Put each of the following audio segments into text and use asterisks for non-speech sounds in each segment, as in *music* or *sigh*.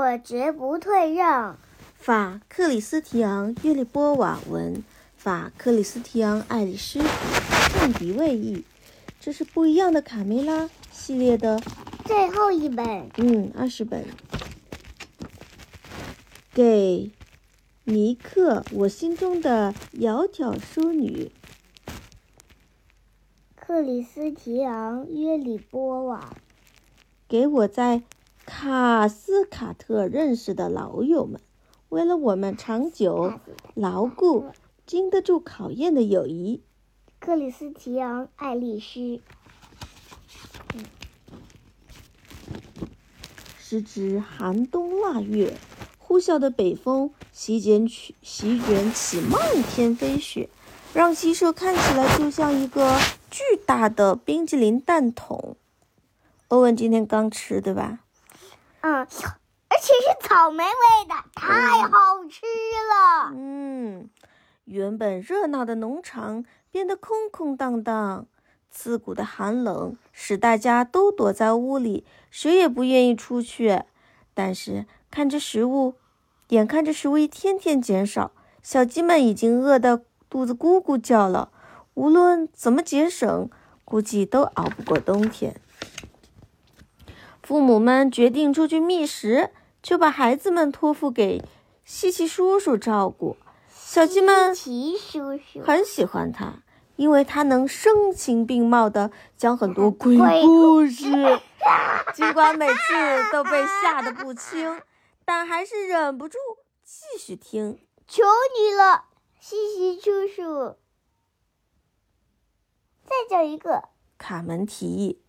我绝不退让。法克里斯提昂·约利波瓦文，法克里斯提昂·爱丽丝·圣迪卫译。这是不一样的卡梅拉系列的最后一本。嗯，二十本。给尼克，我心中的窈窕淑女。克里斯提昂·约里波瓦。给我在卡斯卡特认识的老友们，为了我们长久、牢固、经得住考验的友谊。克里斯提昂·爱丽丝。时值寒冬腊月。呼啸的北风席卷起，席卷起漫天飞雪，让鸡舍看起来就像一个巨大的冰激凌蛋筒。欧文今天刚吃，对吧？嗯，而且是草莓味的，太好吃了。嗯，原本热闹的农场变得空空荡荡，刺骨的寒冷使大家都躲在屋里，谁也不愿意出去。但是看着食物。眼看着食物一天天减少，小鸡们已经饿得肚子咕咕叫了。无论怎么节省，估计都熬不过冬天。父母们决定出去觅食，就把孩子们托付给西奇叔叔照顾。小鸡们很喜欢他，因为他能声情并茂地讲很多鬼故事，尽管每次都被吓得不轻。但还是忍不住继续听。求你了，西西叔叔，再讲一个。卡门提议。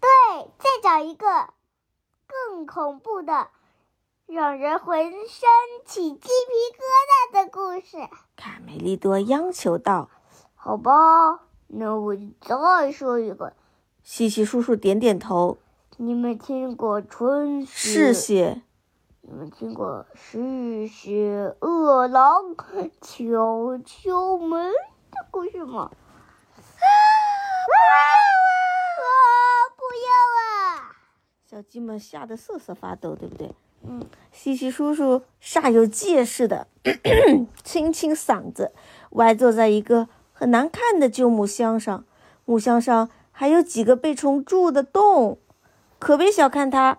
对，再找一个更恐怖的，让人浑身起鸡皮疙瘩的故事。卡梅利多央求道：“好吧，那我再说一个。”西西叔叔点点头。你们听过春是？雪。你们听过嗜血饿狼敲敲门的故事吗？啊啊！不要啊！小鸡们吓得瑟瑟发抖，对不对？嗯。西西叔叔煞有介事的清清嗓子，歪坐在一个很难看的旧木箱上，木箱上还有几个被虫蛀的洞。可别小看它，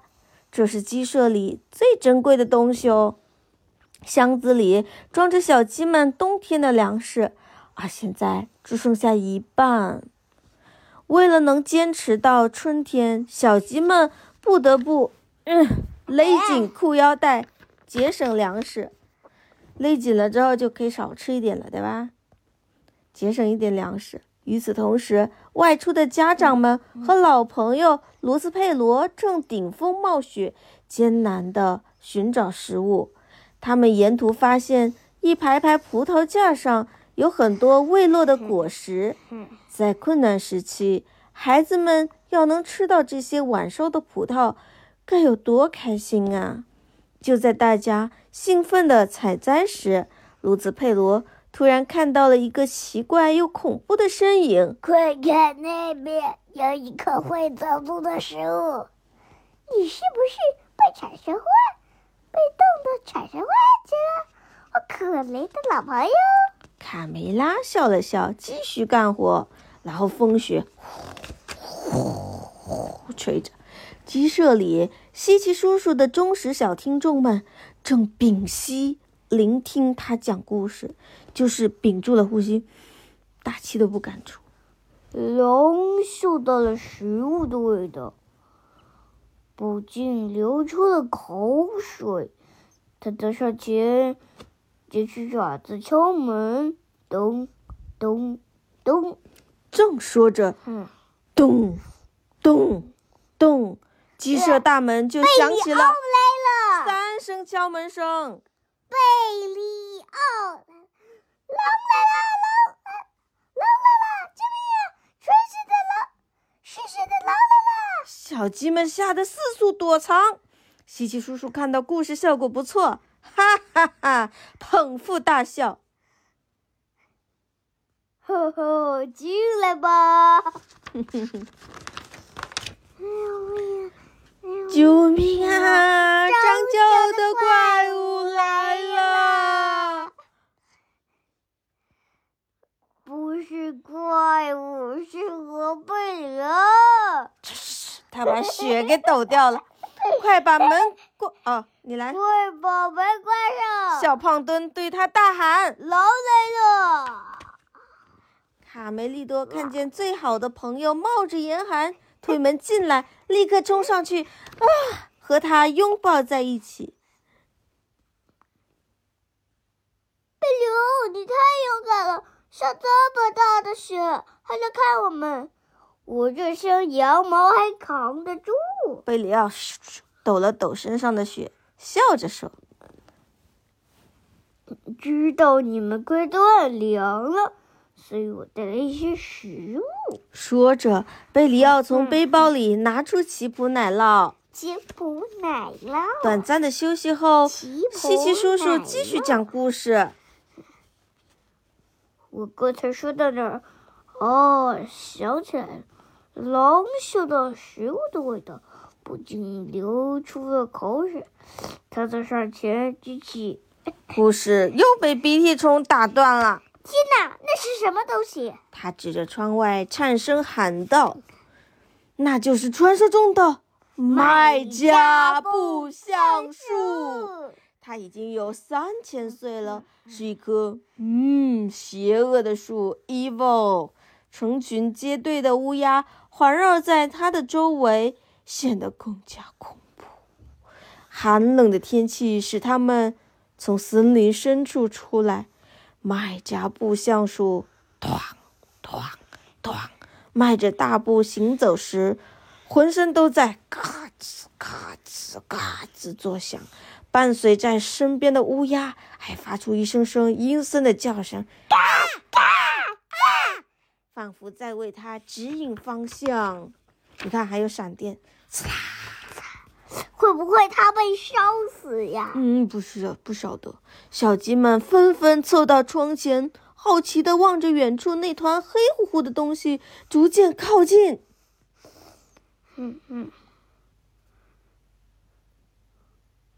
这是鸡舍里最珍贵的东西哦。箱子里装着小鸡们冬天的粮食，而现在只剩下一半。为了能坚持到春天，小鸡们不得不嗯勒紧裤腰带，节省粮食。勒紧了之后就可以少吃一点了，对吧？节省一点粮食。与此同时，外出的家长们和老朋友罗斯佩罗正顶风冒雪，艰难地寻找食物。他们沿途发现一排排葡萄架上有很多未落的果实。在困难时期，孩子们要能吃到这些晚熟的葡萄，该有多开心啊！就在大家兴奋地采摘时，卢兹佩罗。突然看到了一个奇怪又恐怖的身影，快看那边有一颗会走路的食物！你是不是被产生幻、被冻得产生幻觉了？我可怜的老朋友。卡梅拉笑了笑，继续干活。然后风雪呼呼呼吹着，鸡舍里稀奇叔叔的忠实小听众们正屏息聆听他讲故事。就是屏住了呼吸，大气都不敢出。龙嗅到了食物的味道，不禁流出了口水。他走上前，举起爪子敲门，咚咚咚。正说着，咚咚咚，鸡舍大门就响起了三声敲门声。贝里奥。狼来了！狼来！狼来了！救命啊！春是的狼，是谁的狼来了！小鸡们吓得四处躲藏。西奇叔叔看到故事效果不错，哈哈哈，捧腹大笑。呵呵，进来吧！救命啊！张九的怪物来了！不是怪物，是河北人。*laughs* 他把雪给抖掉了，快把门关！啊，你来。快把门关上！小胖墩对他大喊：“狼来了！”卡梅利多看见最好的朋友冒着严寒 *laughs* 推门进来，立刻冲上去，啊，和他拥抱在一起。贝流，你太勇敢了，下这么大的雪还来看我们，我这身羊毛还扛得住。贝里奥抖了抖身上的雪，笑着说：“知道你们快断粮了，所以我带了一些食物。”说着，贝里奥从背包里拿出奇普奶酪。奇普奶酪。短暂的休息后，西奇叔叔继续讲故事。我刚才说到哪儿？哦，想起来了，狼嗅到食物的味道，不禁流出了口水。他走上前举起，*laughs* 故事又被鼻涕虫打断了。天哪，那是什么东西？他指着窗外，颤声喊道：“那就是传说中的麦加布橡树。”它已经有三千岁了，是一棵嗯邪恶的树，evil。成群结队的乌鸦环绕在它的周围，显得更加恐怖。寒冷的天气使它们从森林深处出来。麦加布橡树，咚咚咚，迈着大步行走时，浑身都在咔吱咔吱咔吱作响。伴随在身边的乌鸦还发出一声声阴森的叫声，仿佛在为它指引方向。你看，还有闪电，呲啦！会不会它被烧死呀？嗯，不是，不晓得。小鸡们纷纷凑到窗前，好奇的望着远处那团黑乎乎的东西逐渐靠近。嗯嗯。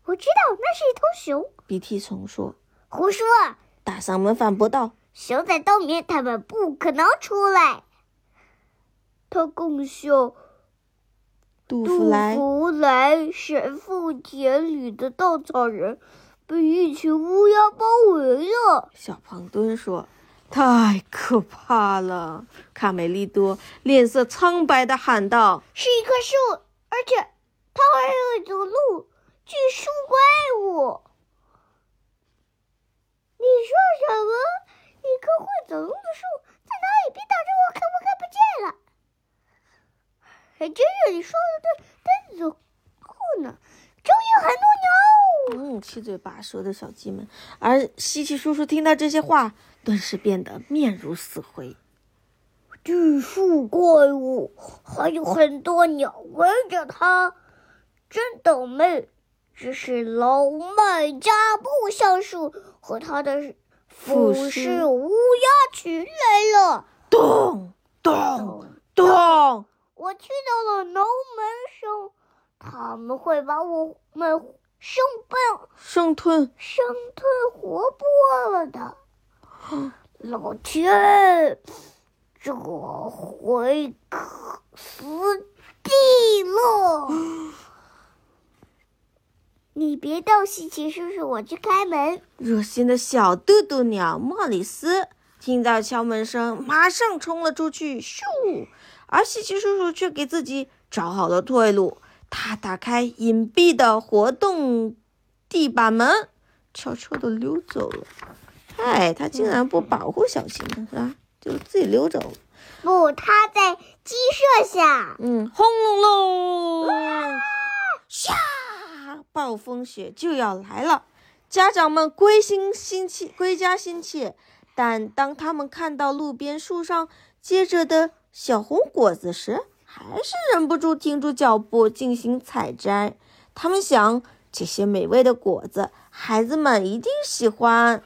我知道那是一头熊，鼻涕虫说：“胡说！”大嗓门反驳道：“熊在冬眠，它们不可能出来。”他更像杜福来。杜甫来神父田里的稻草人，被一群乌鸦包围了。小胖墩说：“太可怕了！”卡梅利多脸色苍白的喊道：“是一棵树，而且它还会走路。”巨树怪物，你说什么？一棵会走路的树在哪里？别挡着我，看我看不见了。还真是你说的对，但走后呢，周围很多鸟。嗯，七嘴八舌的小鸡们。而西奇叔叔听到这些话，顿时变得面如死灰。巨树怪物，还有很多鸟围着它，真倒霉。这是老麦加布橡树和他的副士乌鸦群来了。咚咚咚！我去到了挠门声，他们会把我们生吞、生吞、生吞活剥了的。*gasps* 老天，这回可死定了！*gasps* 你别动，西奇叔叔，我去开门。热心的小嘟嘟鸟莫里斯听到敲门声，马上冲了出去。咻！而西奇叔叔却给自己找好了退路。他打开隐蔽的活动地板门，悄悄地溜走了。哎，他竟然不保护小鸡们，是吧？就自己溜走了。不，他在鸡舍下。嗯，轰隆隆！下。暴风雪就要来了，家长们归心心切，归家心切。但当他们看到路边树上结着的小红果子时，还是忍不住停住脚步进行采摘。他们想，这些美味的果子，孩子们一定喜欢。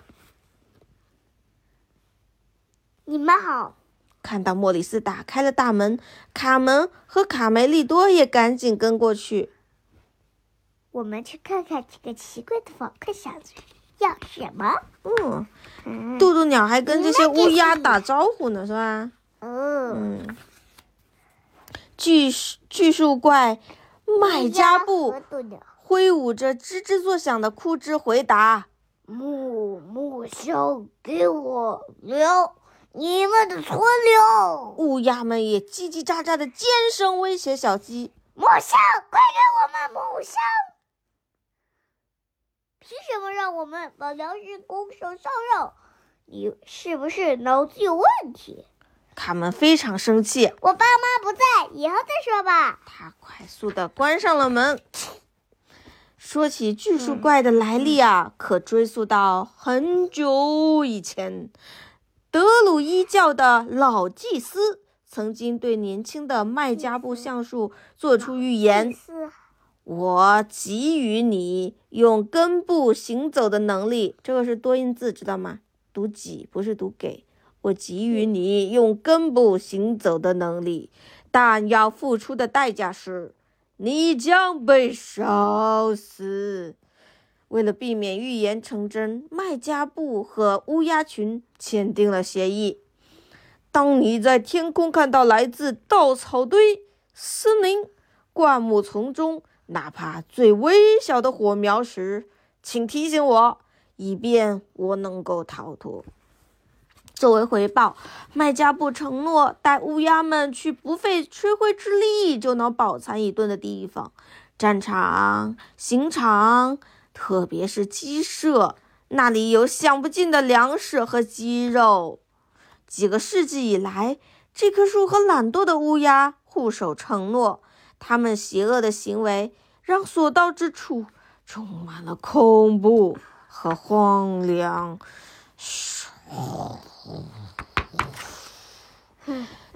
你们好，看到莫里斯打开了大门，卡门和卡梅利多也赶紧跟过去。我们去看看这个奇怪的访客小子要什么。嗯，渡渡鸟还跟这些乌鸦打招呼呢，是吧？嗯。巨巨树怪麦加布挥舞着吱吱作响的枯枝回答。木木箱给我留你们的存留。乌鸦们也叽叽喳喳的尖声威胁小鸡。木箱，快给我们木箱！凭什么让我们把粮食拱手相让？你是不是脑子有问题？卡门非常生气，我爸妈不在，以后再说吧。他快速的关上了门。说起巨树怪的来历啊，可追溯到很久以前。德鲁伊教的老祭司曾经对年轻的麦加布橡树做出预言：“我给予你用根部行走的能力。”这个是多音字，知道吗？读“给”不是读“给”。我给予你用根部行走的能力，但要付出的代价是。你将被烧死。为了避免预言成真，麦加布和乌鸦群签订了协议：当你在天空看到来自稻草堆、森林、灌木丛中哪怕最微小的火苗时，请提醒我，以便我能够逃脱。作为回报，卖家不承诺带乌鸦们去不费吹灰之力就能饱餐一顿的地方——战场、刑场，特别是鸡舍，那里有享不尽的粮食和鸡肉。几个世纪以来，这棵树和懒惰的乌鸦互守承诺，他们邪恶的行为让所到之处充满了恐怖和荒凉。嘘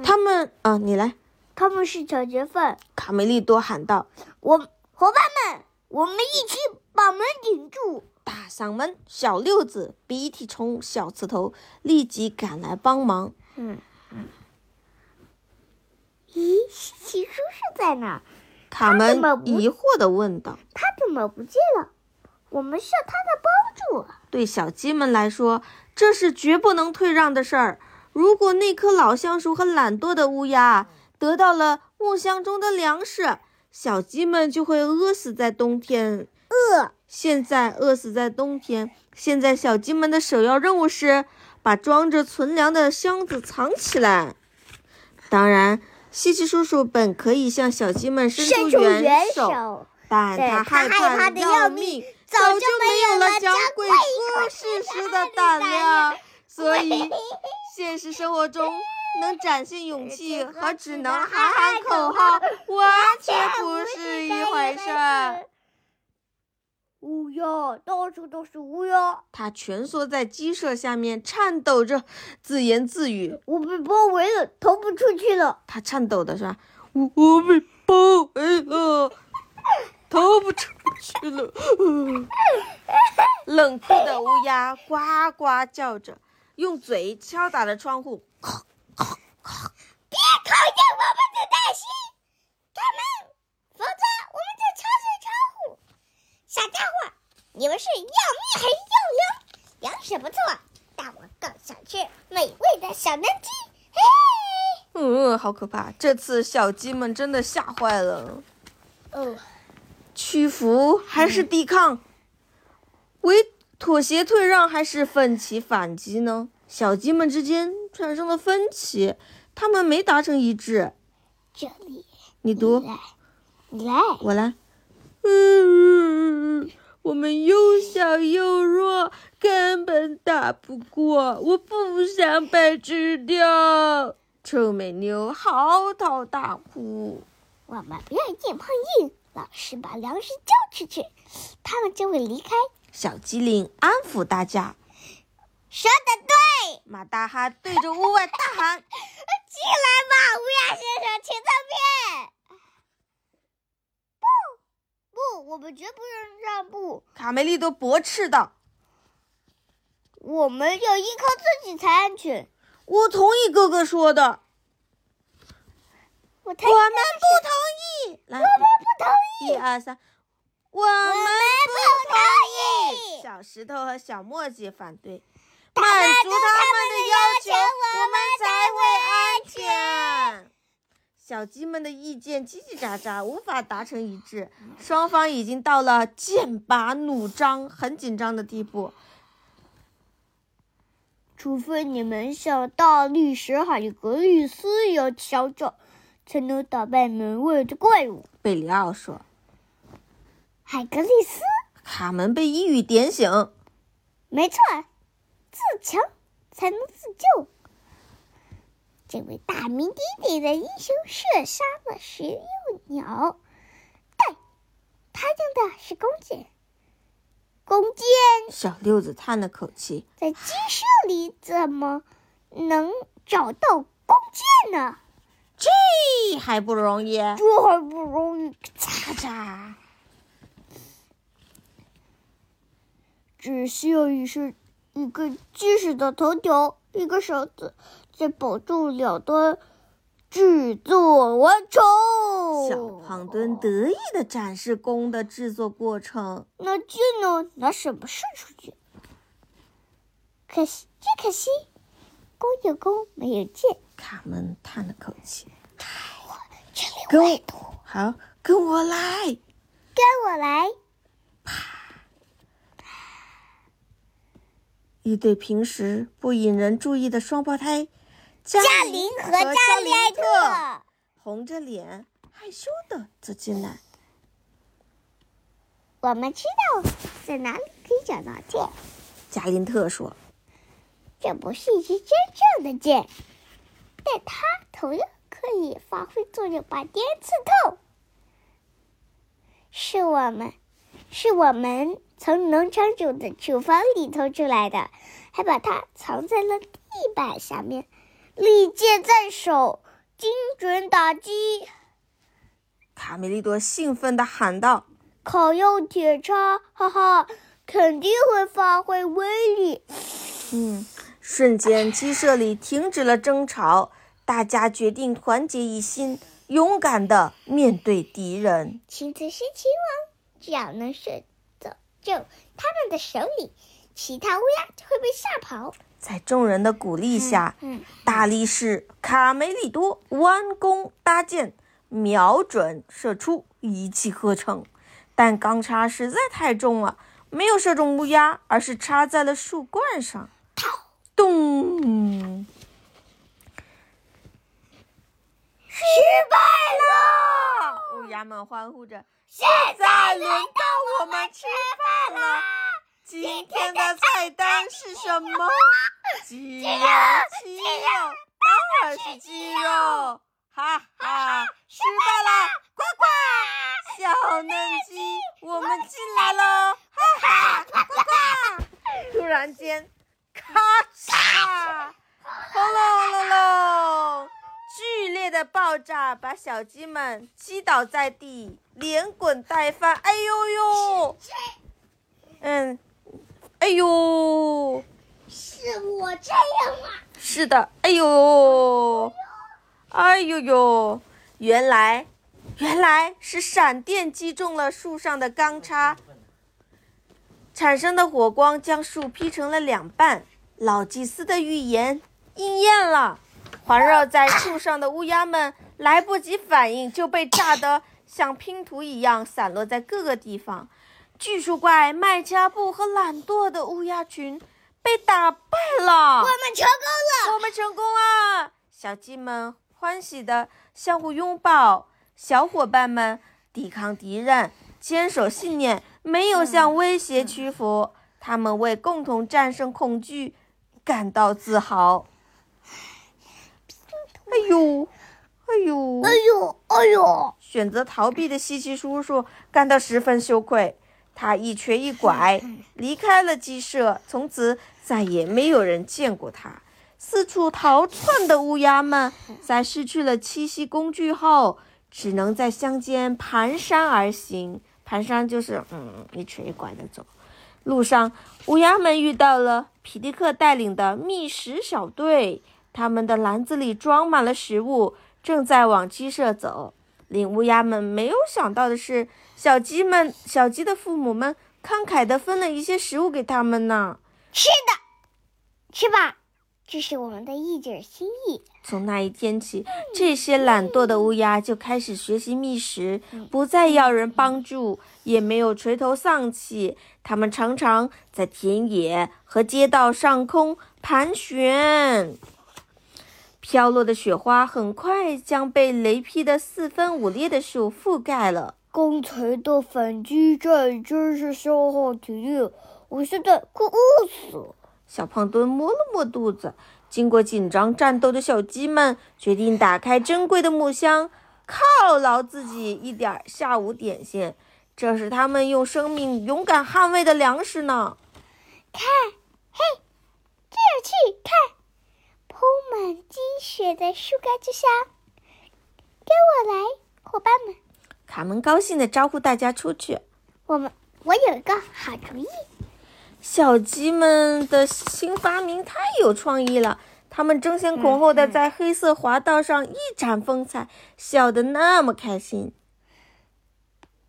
他们啊，你来。他们是抢劫犯。卡梅利多喊道：“我伙伴们，我们一起把门顶住！”大嗓门，小六子、鼻涕虫、小刺头立即赶来帮忙。嗯嗯。咦，奇叔叔在哪？卡门疑惑的问道：“他怎么不见了？我们需要他的帮助。”对小鸡们来说。这是绝不能退让的事儿。如果那棵老橡树和懒惰的乌鸦得到了木箱中的粮食，小鸡们就会饿死在冬天。饿，现在饿死在冬天。现在小鸡们的首要任务是把装着存粮的箱子藏起来。当然，西奇叔叔本可以向小鸡们伸出援手，但他害怕的要命。早就没有了讲鬼故事时的胆量，*laughs* 所以现实生活中能展现勇气 *laughs* 和只能喊喊口号完全不是一回事儿。乌鸦，到处都是乌鸦。它蜷缩在鸡舍下面，颤抖着自言自语：“我被包围了，逃不出去了。”它颤抖的是吧？我我被包围了。逃不出去了！冷酷的乌鸦呱呱叫着，用嘴敲打着窗户。别靠近我们的耐心，开门，否则我们就敲碎窗户。小家伙，你们是要命还是要粮？粮食不错，但我更想吃美味的小嫩鸡。嘿嘿。嗯，好可怕！这次小鸡们真的吓坏了。哦。屈服还是抵抗？为妥协退让还是奋起反击呢？小鸡们之间产生了分歧，他们没达成一致。这里，你读，你来，我来。嗯，我们又小又弱，根本打不过。我不想被吃掉。臭美妞嚎啕大哭。我们不要硬碰硬。老师把粮食交出去，他们就会离开。小机灵安抚大家：“说的对。”马大哈对着屋外大喊：“ *laughs* 进来吧，乌鸦先生，请侧边。”不，不，我们绝不让让步。卡梅利多驳斥道：“我们要依靠自己才安全。”我同意哥哥说的。我们不同意，我们不二三，我们不同意。小石头和小墨迹反对，满足他们的要求，我们才会安全。小鸡们的意见叽叽喳喳，无法达成一致，双方已经到了剑拔弩张、很紧张的地步。除非你们像大力士海格力斯一样强壮，才能打败门卫的怪物。贝里奥说。海格力斯，卡门被一语点醒。没错，自强才能自救。这位大名鼎鼎的英雄射杀了食肉鸟，但他用的是弓箭。弓箭，小六子叹了口气，在鸡舍里怎么能找到弓箭呢？这还不容易？这还不容易？咔嚓！只需要一是一个结实的头条，一个勺子。再保住两端，制作完成。小胖墩得意的展示弓的制作过程。那箭呢？拿什么射出去？可惜，真可惜，弓有弓，没有箭。卡门叹了口气。跟我好，跟我来，跟我来。一对平时不引人注意的双胞胎。嘉玲和加里埃特红着脸，害羞的走进来。我们知道在哪里可以找到剑。加林特说：“这不是一支真正的剑，但它同样可以发挥作用，把敌人刺透。是我们，是我们从农场主的厨房里偷出来的，还把它藏在了地板下面。”利剑在手，精准打击！卡梅利多兴奋地喊道：“烤用铁叉，哈哈，肯定会发挥威力！”嗯，瞬间鸡舍里停止了争吵，大家决定团结一心，勇敢地面对敌人。亲子是秦王，只要能射走就他们的手里，其他乌鸦就会被吓跑。在众人的鼓励下，大力士卡梅利多弯弓搭箭，瞄准射出，一气呵成。但钢叉实在太重了，没有射中乌鸦，而是插在了树冠上。咚！失败了！乌鸦们欢呼着。现在轮到我们吃饭了。今天的菜单是什么？鸡肉，鸡肉，当然是鸡肉！哈哈，失败了！呱呱，小嫩鸡，我们进来喽！哈哈，呱呱！突然间，咔嚓，*laughs* 轰隆的爆炸把小鸡们击倒在地，连滚带翻。哎呦呦！嗯。哎呦，是我这样吗？是的，哎呦，哎呦呦，原来，原来是闪电击中了树上的钢叉，产生的火光将树劈成了两半。老祭司的预言应验了，环绕在树上的乌鸦们来不及反应，就被炸得像拼图一样散落在各个地方。巨树怪、麦加布和懒惰的乌鸦群被打败了。我们成功了！我们成功了！小鸡们欢喜地相互拥抱。小伙伴们抵抗敌人，坚守信念，没有向威胁屈服。他们为共同战胜恐惧感到自豪。哎呦，哎呦，哎呦，哎呦！选择逃避的西西叔叔感到十分羞愧。他一瘸一拐离开了鸡舍，从此再也没有人见过他。四处逃窜的乌鸦们在失去了栖息工具后，只能在乡间蹒跚而行。蹒跚就是嗯一瘸一拐的走。路上，乌鸦们遇到了皮迪克带领的觅食小队，他们的篮子里装满了食物，正在往鸡舍走。令乌鸦们没有想到的是，小鸡们、小鸡的父母们慷慨地分了一些食物给他们呢。是的，吃吧，这是我们的一点心意。从那一天起，这些懒惰的乌鸦就开始学习觅食，不再要人帮助，也没有垂头丧气。它们常常在田野和街道上空盘旋。飘落的雪花很快将被雷劈的四分五裂的树覆盖了。刚才的反击战真是消耗体力，我现在快饿死了。小胖墩摸了摸肚子。经过紧张战斗的小鸡们决定打开珍贵的木箱，犒劳自己一点下午点心。这是他们用生命勇敢捍卫的粮食呢。看，嘿，真有趣！看，铺满积雪的树干之下，跟我来，伙伴们。卡门高兴地招呼大家出去。我们，我有一个好主意。小鸡们的新发明太有创意了，它们争先恐后的在黑色滑道上一展风采，笑得那么开心。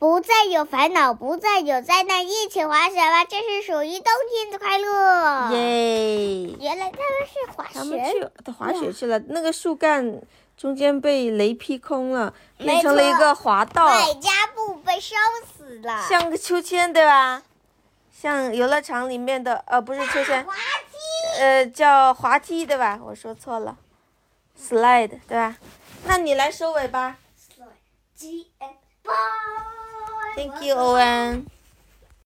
不再有烦恼，不再有灾难，一起滑雪吧！这是属于冬天的快乐。耶！原来他们是滑雪，他们去滑雪去了。那个树干中间被雷劈空了，变成了一个滑道。百家布被烧死了，像个秋千，对吧？像游乐场里面的，呃，不是秋千，滑梯，呃，叫滑梯，对吧？我说错了，slide，对吧？那你来收尾吧。G and Thank you, Owen.